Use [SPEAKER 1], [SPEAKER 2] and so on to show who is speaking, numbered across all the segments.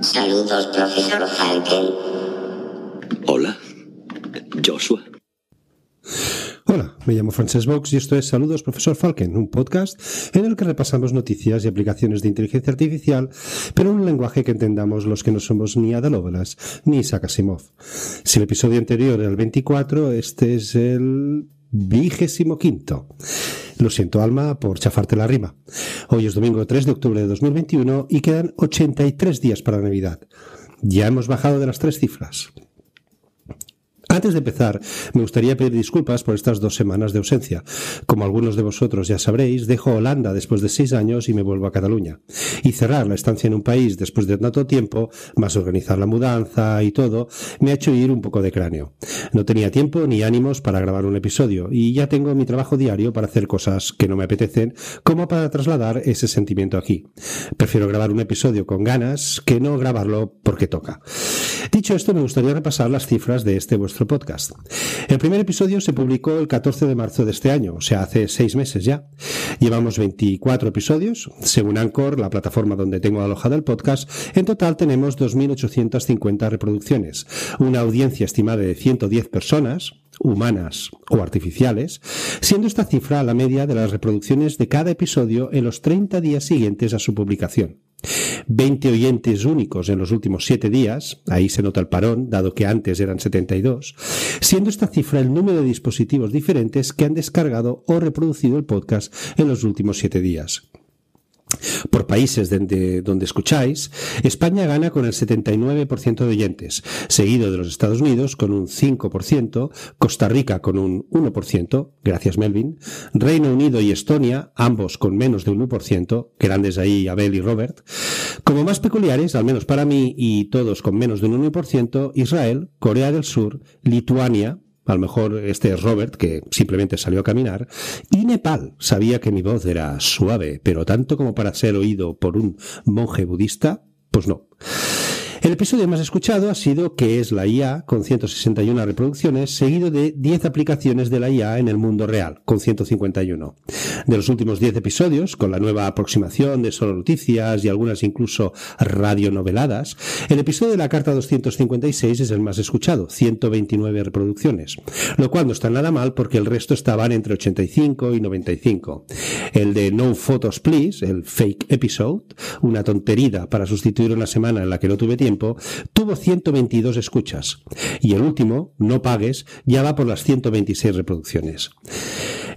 [SPEAKER 1] Saludos, profesor Falken.
[SPEAKER 2] Hola, Joshua.
[SPEAKER 3] Hola, me llamo Frances Vox y esto es Saludos Profesor Falken, un podcast en el que repasamos noticias y aplicaciones de inteligencia artificial, pero en un lenguaje que entendamos los que no somos ni Ada Lovelace ni Isaac Asimov. Si el episodio anterior era el 24, este es el vigésimo quinto. Lo siento, Alma, por chafarte la rima. Hoy es domingo 3 de octubre de 2021 y quedan 83 días para Navidad. Ya hemos bajado de las tres cifras. Antes de empezar, me gustaría pedir disculpas por estas dos semanas de ausencia. Como algunos de vosotros ya sabréis, dejo Holanda después de seis años y me vuelvo a Cataluña. Y cerrar la estancia en un país después de tanto tiempo, más organizar la mudanza y todo, me ha hecho ir un poco de cráneo. No tenía tiempo ni ánimos para grabar un episodio y ya tengo mi trabajo diario para hacer cosas que no me apetecen, como para trasladar ese sentimiento aquí. Prefiero grabar un episodio con ganas que no grabarlo porque toca. Dicho esto, me gustaría repasar las cifras de este vuestro podcast. El primer episodio se publicó el 14 de marzo de este año, o sea, hace seis meses ya. Llevamos 24 episodios. Según Anchor, la plataforma donde tengo alojado el podcast, en total tenemos 2.850 reproducciones, una audiencia estimada de 110 personas, humanas o artificiales, siendo esta cifra la media de las reproducciones de cada episodio en los 30 días siguientes a su publicación. 20 oyentes únicos en los últimos 7 días, ahí se nota el parón, dado que antes eran 72, siendo esta cifra el número de dispositivos diferentes que han descargado o reproducido el podcast en los últimos 7 días. Por países donde, donde, escucháis, España gana con el 79% de oyentes, seguido de los Estados Unidos con un 5%, Costa Rica con un 1%, gracias Melvin, Reino Unido y Estonia, ambos con menos de un 1%, grandes ahí Abel y Robert. Como más peculiares, al menos para mí, y todos con menos de un 1%, Israel, Corea del Sur, Lituania, a lo mejor este es Robert, que simplemente salió a caminar, y Nepal sabía que mi voz era suave, pero tanto como para ser oído por un monje budista, pues no. El episodio más escuchado ha sido ¿Qué es la IA? con 161 reproducciones, seguido de 10 aplicaciones de la IA en el mundo real, con 151. De los últimos 10 episodios, con la nueva aproximación de solo noticias y algunas incluso radionoveladas, el episodio de la carta 256 es el más escuchado, 129 reproducciones, lo cual no está nada mal porque el resto estaban entre 85 y 95. El de No Photos Please, el fake episode, una tontería para sustituir una semana en la que no tuve tiempo, tuvo 122 escuchas. Y el último, No Pagues, ya va por las 126 reproducciones.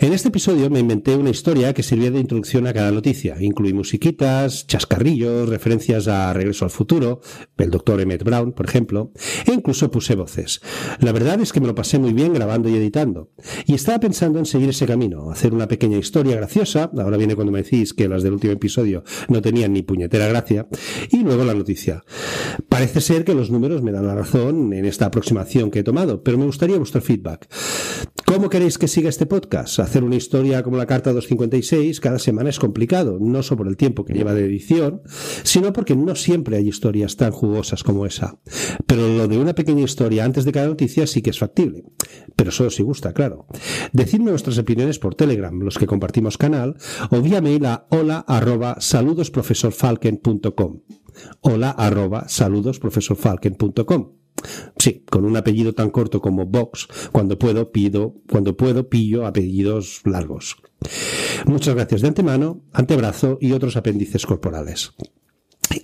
[SPEAKER 3] En este episodio me inventé una historia que servía de introducción a cada noticia. Incluí musiquitas, chascarrillos, referencias a Regreso al Futuro, el doctor Emmett Brown, por ejemplo, e incluso puse voces. La verdad es que me lo pasé muy bien grabando y editando. Y estaba pensando en seguir ese camino, hacer una pequeña historia graciosa, ahora viene cuando me decís que las del último episodio no tenían ni puñetera gracia, y luego la noticia. Parece ser que los números me dan la razón en esta aproximación que he tomado, pero me gustaría vuestro feedback. ¿Cómo queréis que siga este podcast? Hacer una historia como la carta 256 cada semana es complicado, no solo por el tiempo que lleva de edición, sino porque no siempre hay historias tan jugosas como esa. Pero lo de una pequeña historia antes de cada noticia sí que es factible. Pero solo si gusta, claro. Decidme vuestras opiniones por Telegram, los que compartimos canal, o vía mail a hola arroba saludosprofesorfalken.com hola saludosprofesorfalken.com Sí, con un apellido tan corto como Vox, cuando puedo pido, cuando puedo pillo apellidos largos. Muchas gracias de antemano, antebrazo y otros apéndices corporales.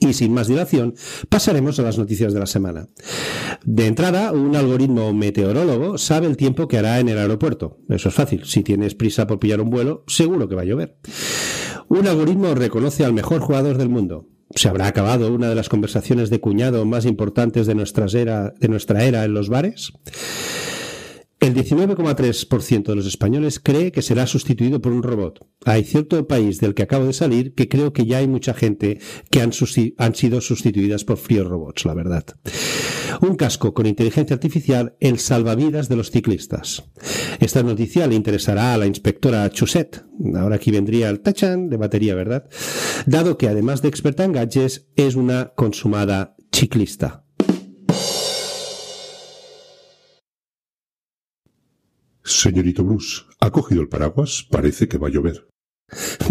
[SPEAKER 3] Y sin más dilación, pasaremos a las noticias de la semana. De entrada, un algoritmo meteorólogo sabe el tiempo que hará en el aeropuerto. Eso es fácil. Si tienes prisa por pillar un vuelo, seguro que va a llover. Un algoritmo reconoce al mejor jugador del mundo se habrá acabado una de las conversaciones de cuñado más importantes de nuestra era, de nuestra era en los bares? El 19,3% de los españoles cree que será sustituido por un robot. Hay cierto país del que acabo de salir que creo que ya hay mucha gente que han, sido sustituidas por fríos robots, la verdad. Un casco con inteligencia artificial, el salvavidas de los ciclistas. Esta noticia le interesará a la inspectora Chusette. Ahora aquí vendría el tachan de batería, ¿verdad? Dado que además de experta en gadgets, es una consumada ciclista.
[SPEAKER 4] Señorito Bruce, ¿ha cogido el paraguas? Parece que va a llover.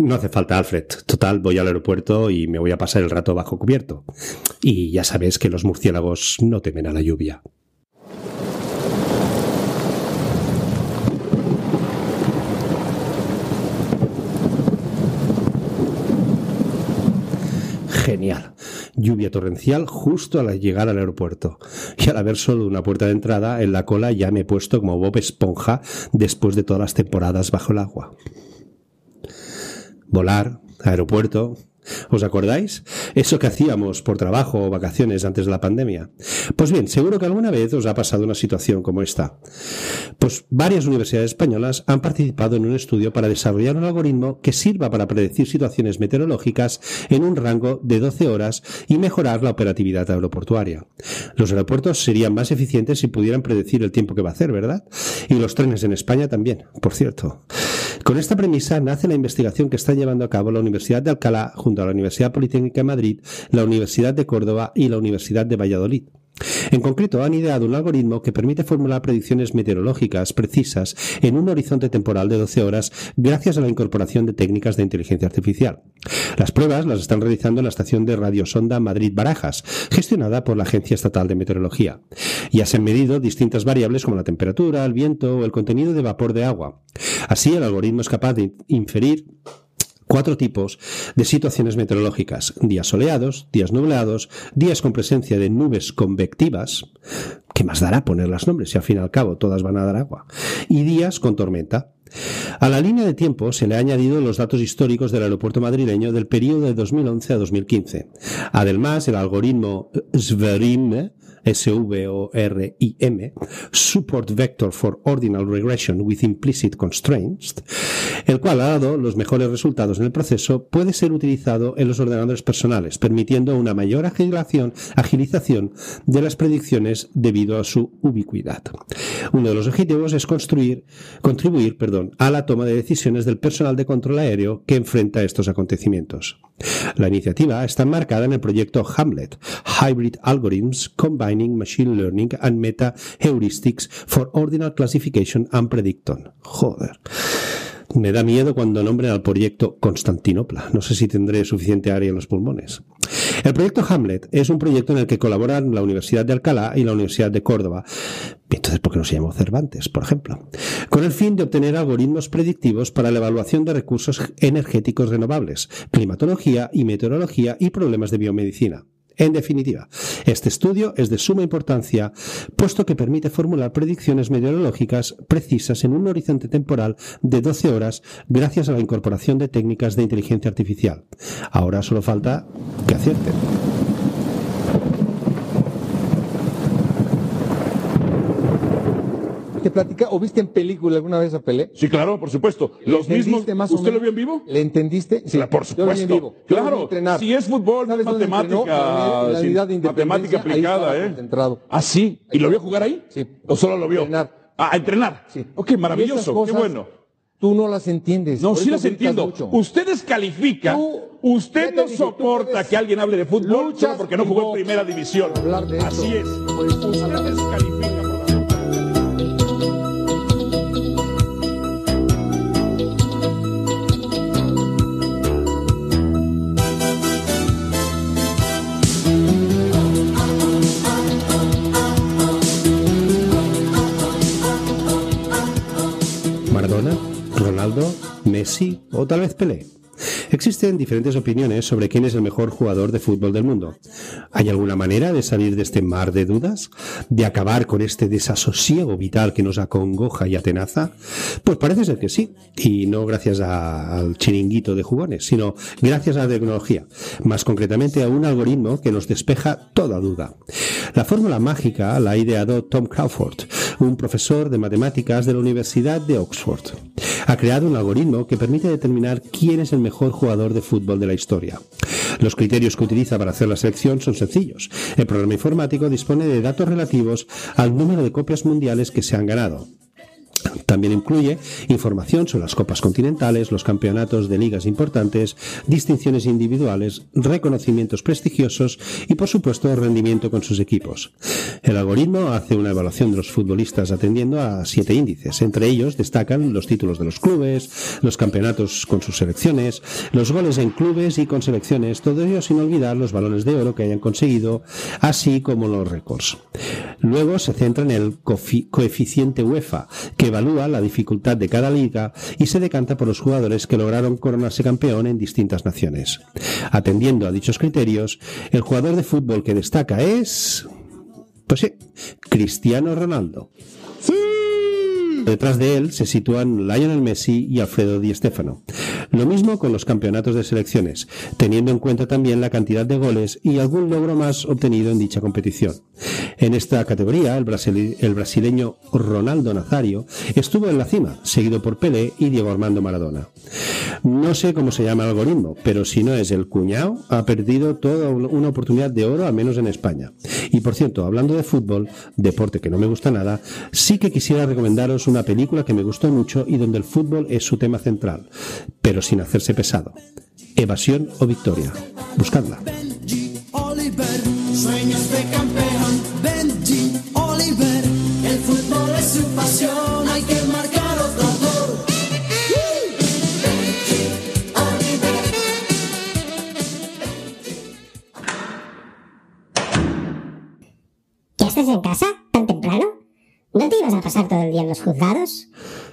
[SPEAKER 3] No hace falta, Alfred. Total, voy al aeropuerto y me voy a pasar el rato bajo cubierto. Y ya sabes que los murciélagos no temen a la lluvia. Genial. Lluvia torrencial justo al llegar al aeropuerto. Y al haber solo una puerta de entrada, en la cola ya me he puesto como Bob Esponja después de todas las temporadas bajo el agua. Volar, aeropuerto, ¿Os acordáis? Eso que hacíamos por trabajo o vacaciones antes de la pandemia. Pues bien, seguro que alguna vez os ha pasado una situación como esta. Pues varias universidades españolas han participado en un estudio para desarrollar un algoritmo que sirva para predecir situaciones meteorológicas en un rango de 12 horas y mejorar la operatividad aeroportuaria. Los aeropuertos serían más eficientes si pudieran predecir el tiempo que va a hacer, ¿verdad? Y los trenes en España también, por cierto. Con esta premisa nace la investigación que está llevando a cabo la Universidad de Alcalá junto a la Universidad Politécnica de Madrid, la Universidad de Córdoba y la Universidad de Valladolid. En concreto, han ideado un algoritmo que permite formular predicciones meteorológicas precisas en un horizonte temporal de 12 horas gracias a la incorporación de técnicas de inteligencia artificial. Las pruebas las están realizando en la estación de radiosonda Madrid-Barajas, gestionada por la Agencia Estatal de Meteorología. Ya se han medido distintas variables como la temperatura, el viento o el contenido de vapor de agua. Así, el algoritmo es capaz de inferir cuatro tipos de situaciones meteorológicas. Días soleados, días nublados, días con presencia de nubes convectivas. ¿Qué más dará poner las nombres si al fin y al cabo todas van a dar agua? Y días con tormenta. A la línea de tiempo se le han añadido los datos históricos del aeropuerto madrileño del periodo de 2011 a 2015. Además, el algoritmo SVRIM S-V-O-R-I-M, Support Vector for Ordinal Regression with Implicit Constraints, el cual ha dado los mejores resultados en el proceso, puede ser utilizado en los ordenadores personales, permitiendo una mayor agilización, de las predicciones debido a su ubicuidad. Uno de los objetivos es contribuir a la toma de decisiones del personal de control aéreo que enfrenta estos acontecimientos. La iniciativa está enmarcada en el proyecto Hamlet, Hybrid Algorithms Machine Learning and Meta Heuristics for Ordinal Classification and Prediction. Joder. Me da miedo cuando nombren al proyecto Constantinopla. No sé si tendré suficiente área en los pulmones. El proyecto Hamlet es un proyecto en el que colaboran la Universidad de Alcalá y la Universidad de Córdoba. Entonces, ¿por qué no se llamó Cervantes, por ejemplo? Con el fin de obtener algoritmos predictivos para la evaluación de recursos energéticos renovables, climatología y meteorología y problemas de biomedicina. En definitiva, este estudio es de suma importancia, puesto que permite formular predicciones meteorológicas precisas en un horizonte temporal de 12 horas gracias a la incorporación de técnicas de inteligencia artificial. Ahora solo falta que acierten.
[SPEAKER 4] ¿Te platica o viste en película alguna vez a Pelé?
[SPEAKER 5] Sí, claro, por supuesto. Los mismos.
[SPEAKER 4] ¿Entendiste más o
[SPEAKER 5] ¿Usted lo vio en vivo?
[SPEAKER 4] ¿Le entendiste? Sí,
[SPEAKER 5] por
[SPEAKER 4] yo lo vi en
[SPEAKER 5] supuesto.
[SPEAKER 4] vivo.
[SPEAKER 5] Claro, si es fútbol, matemática,
[SPEAKER 4] En la
[SPEAKER 5] sí,
[SPEAKER 4] unidad de
[SPEAKER 5] matemática
[SPEAKER 4] independencia,
[SPEAKER 5] aplicada, ¿eh?
[SPEAKER 4] concentrado.
[SPEAKER 5] Ah, sí. ¿Y lo vio jugar ahí?
[SPEAKER 4] Sí.
[SPEAKER 5] ¿O solo lo vio?
[SPEAKER 4] Entrenar.
[SPEAKER 5] Ah, a entrenar.
[SPEAKER 4] Sí.
[SPEAKER 5] Ok, maravilloso, qué bueno.
[SPEAKER 4] Tú no las entiendes.
[SPEAKER 5] No, sí las entiendo.
[SPEAKER 4] mucho.
[SPEAKER 5] Ustedes califican.
[SPEAKER 4] Tú-
[SPEAKER 5] usted no
[SPEAKER 4] dije,
[SPEAKER 5] soporta que alguien hable de fútbol solo porque no jugó en primera división. Así es. Ustedes califican.
[SPEAKER 3] Ronaldo, Messi o tal vez Pelé. Existen diferentes opiniones sobre quién es el mejor jugador de fútbol del mundo. ¿Hay alguna manera de salir de este mar de dudas? ¿De acabar con este desasosiego vital que nos acongoja y atenaza? Pues parece ser que sí. Y no gracias a- al chiringuito de jugones, sino gracias a la tecnología. Más concretamente a un algoritmo que nos despeja toda duda. La fórmula mágica la ha ideado Tom Crawford, un profesor de matemáticas de la Universidad de Oxford. Ha creado un algoritmo que permite determinar quién es el mejor jugador de fútbol de la historia. Los criterios que utiliza para hacer la selección son sencillos. El programa informático dispone de datos relativos al número de copias mundiales que se han ganado. También incluye información sobre las copas continentales, los campeonatos de ligas importantes, distinciones individuales, reconocimientos prestigiosos y, por supuesto, rendimiento con sus equipos. El algoritmo hace una evaluación de los futbolistas atendiendo a siete índices. Entre ellos destacan los títulos de los clubes, los campeonatos con sus selecciones, los goles en clubes y con selecciones, todo ello sin olvidar los balones de oro que hayan conseguido, así como los récords. Luego se centra en el coeficiente UEFA, que evalúa la dificultad de cada liga y se decanta por los jugadores que lograron coronarse campeón en distintas naciones. Atendiendo a dichos criterios, el jugador de fútbol que destaca es... Pues sí, Cristiano Ronaldo. Detrás de él se sitúan Lionel Messi y Alfredo Di Stéfano. Lo mismo con los campeonatos de selecciones, teniendo en cuenta también la cantidad de goles y algún logro más obtenido en dicha competición. En esta categoría, el, brasileño Ronaldo Nazario estuvo en la cima, seguido por Pelé y Diego Armando Maradona. No sé cómo se llama el algoritmo, pero si no es el cuñado, ha perdido toda una oportunidad de oro, al menos en España. Y por cierto, hablando de fútbol, deporte que no me gusta nada, sí que quisiera recomendaros una película que me gustó mucho y donde el fútbol es su tema central, pero sin hacerse pesado. Evasión o victoria. Buscadla.
[SPEAKER 6] Sueños de campeón, Benji Oliver, el fútbol es su pasión, hay que marcar otro gol. Benji Oliver.
[SPEAKER 1] ¿Ya estás en casa? ¿Tan temprano? ¿No te ibas a pasar todo el día en los juzgados?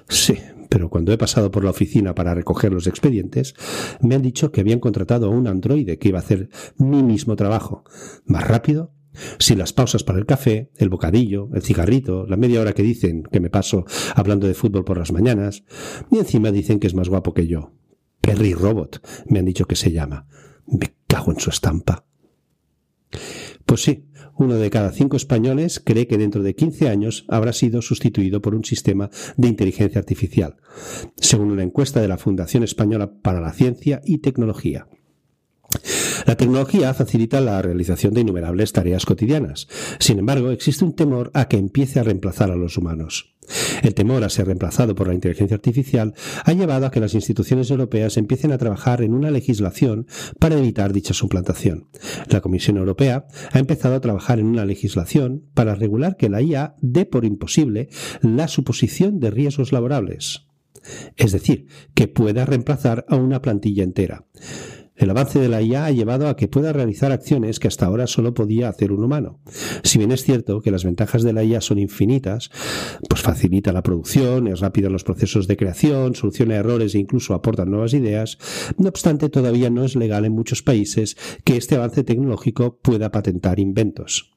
[SPEAKER 3] Sí, pero cuando he pasado por la oficina para recoger los expedientes, me han dicho que habían contratado a un androide que iba a hacer mi mismo trabajo, más rápido, sin las pausas para el café, el bocadillo, el cigarrito, la media hora que dicen que me paso hablando de fútbol por las mañanas, y encima dicen que es más guapo que yo. Perry Robot, me han dicho que se llama. Me cago en su estampa. Pues sí, uno de cada cinco españoles cree que dentro de 15 años habrá sido sustituido por un sistema de inteligencia artificial, según una encuesta de la Fundación Española para la Ciencia y Tecnología. La tecnología facilita la realización de innumerables tareas cotidianas. Sin embargo, existe un temor a que empiece a reemplazar a los humanos. El temor a ser reemplazado por la inteligencia artificial ha llevado a que las instituciones europeas empiecen a trabajar en una legislación para evitar dicha suplantación. La Comisión Europea ha empezado a trabajar en una legislación para regular que la IA dé por imposible la suposición de riesgos laborables. Es decir, que pueda reemplazar a una plantilla entera. El avance de la IA ha llevado a que pueda realizar acciones que hasta ahora solo podía hacer un humano. Si bien es cierto que las ventajas de la IA son infinitas, pues facilita la producción, es rápido en los procesos de creación, soluciona errores e incluso aporta nuevas ideas, no obstante todavía no es legal en muchos países que este avance tecnológico pueda patentar inventos.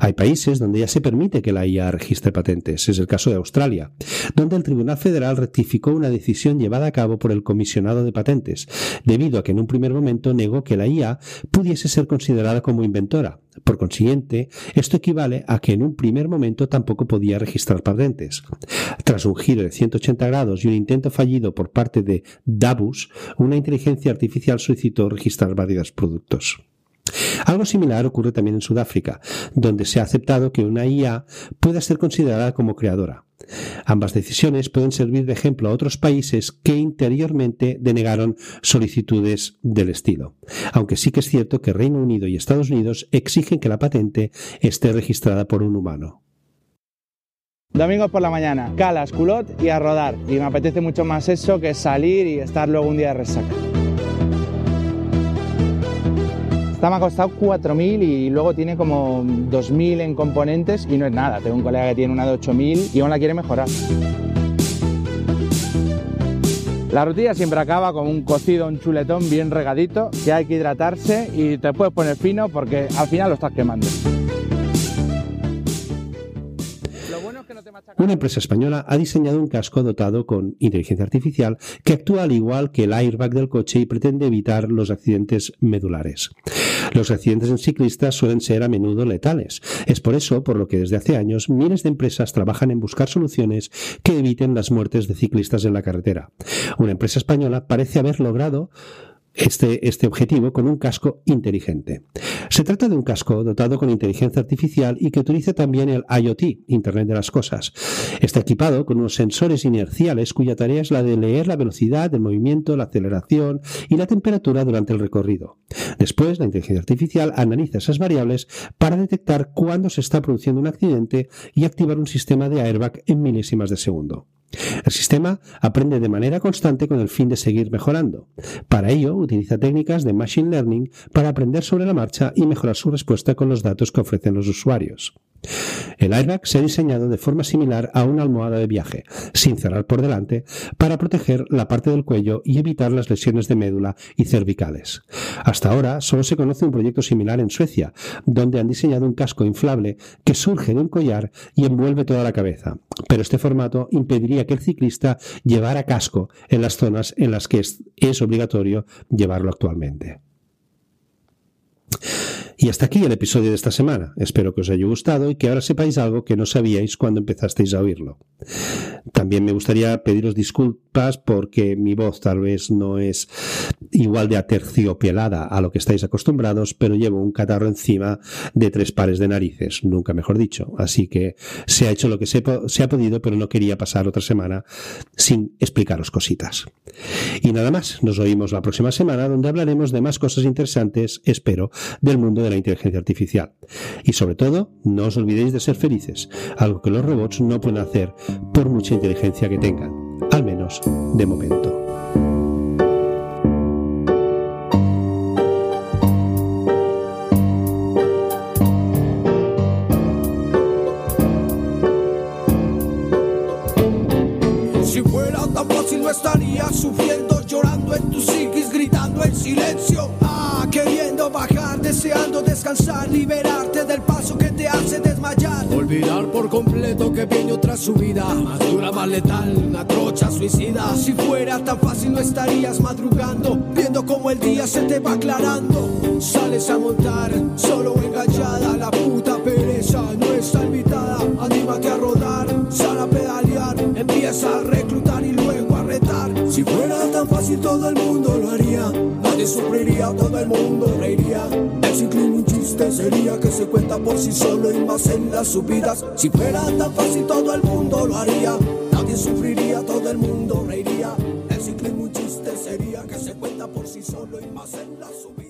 [SPEAKER 3] Hay países donde ya se permite que la IA registre patentes. Es el caso de Australia, donde el Tribunal Federal rectificó una decisión llevada a cabo por el comisionado de patentes, debido a que en un primer momento negó que la IA pudiese ser considerada como inventora. Por consiguiente, esto equivale a que en un primer momento tampoco podía registrar patentes. Tras un giro de 180 grados y un intento fallido por parte de Dabus, una inteligencia artificial solicitó registrar varios productos. Algo similar ocurre también en Sudáfrica, donde se ha aceptado que una IA pueda ser considerada como creadora. Ambas decisiones pueden servir de ejemplo a otros países que interiormente denegaron solicitudes del estilo. Aunque sí que es cierto que Reino Unido y Estados Unidos exigen que la patente esté registrada por un humano.
[SPEAKER 7] Domingos por la mañana, calas, culot y a rodar. Y me apetece mucho más eso que salir y estar luego un día de resaca. Esta me ha costado 4.000 y luego tiene como 2.000 en componentes y no es nada. Tengo un colega que tiene una de 8.000 y aún la quiere mejorar. La rutilla siempre acaba con un cocido, un chuletón bien regadito, que hay que hidratarse y te puedes poner fino porque al final lo estás quemando.
[SPEAKER 3] Una empresa española ha diseñado un casco dotado con inteligencia artificial que actúa al igual que el airbag del coche y pretende evitar los accidentes medulares. Los accidentes en ciclistas suelen ser a menudo letales. Es por eso por lo que desde hace años miles de empresas trabajan en buscar soluciones que eviten las muertes de ciclistas en la carretera. Una empresa española parece haber logrado este, este objetivo con un casco inteligente. Se trata de un casco dotado con inteligencia artificial y que utiliza también el IoT, Internet de las Cosas. Está equipado con unos sensores inerciales cuya tarea es la de leer la velocidad, el movimiento, la aceleración y la temperatura durante el recorrido. Después, la inteligencia artificial analiza esas variables para detectar cuándo se está produciendo un accidente y activar un sistema de airbag en milésimas de segundo. El sistema aprende de manera constante con el fin de seguir mejorando. Para ello, utiliza técnicas de Machine Learning para aprender sobre la marcha y mejorar su respuesta con los datos que ofrecen los usuarios. El airbag se ha diseñado de forma similar a una almohada de viaje, sin cerrar por delante, para proteger la parte del cuello y evitar las lesiones de médula y cervicales. Hasta ahora solo se conoce un proyecto similar en Suecia, donde han diseñado un casco inflable que surge de un collar y envuelve toda la cabeza. Pero este formato impediría que el ciclista llevara casco en las zonas en las que es, es obligatorio llevarlo actualmente. Y hasta aquí el episodio de esta semana. Espero que os haya gustado y que ahora sepáis algo que no sabíais cuando empezasteis a oírlo. También me gustaría pediros disculpas porque mi voz tal vez no es igual de aterciopelada a lo que estáis acostumbrados, pero llevo un catarro encima de tres pares de narices, nunca mejor dicho. Así que se ha hecho lo que se, se ha podido, pero no quería pasar otra semana sin explicaros cositas. Y nada más, nos oímos la próxima semana donde hablaremos de más cosas interesantes, espero, del mundo de la inteligencia artificial. Y sobre todo, no os olvidéis de ser felices, algo que los robots no pueden hacer por mucha inteligencia que tengan, al menos de momento.
[SPEAKER 6] No estarías sufriendo, llorando en tu psiquis, gritando en silencio. Ah, queriendo bajar, deseando descansar, liberarte del paso que te hace desmayar. Olvidar por completo que viene otra subida, más dura, más letal, una trocha suicida. Si fuera tan fácil no estarías madrugando, viendo cómo el día se te va aclarando. Sales a montar, solo enganchada, la puta pereza todo el mundo lo haría, nadie sufriría, todo el mundo reiría. El ciclismo un chiste sería que se cuenta por sí solo y más en las subidas. Si fuera tan fácil todo el mundo lo haría, nadie sufriría, todo el mundo reiría. El ciclismo un chiste sería que se cuenta por sí solo y más en las subidas.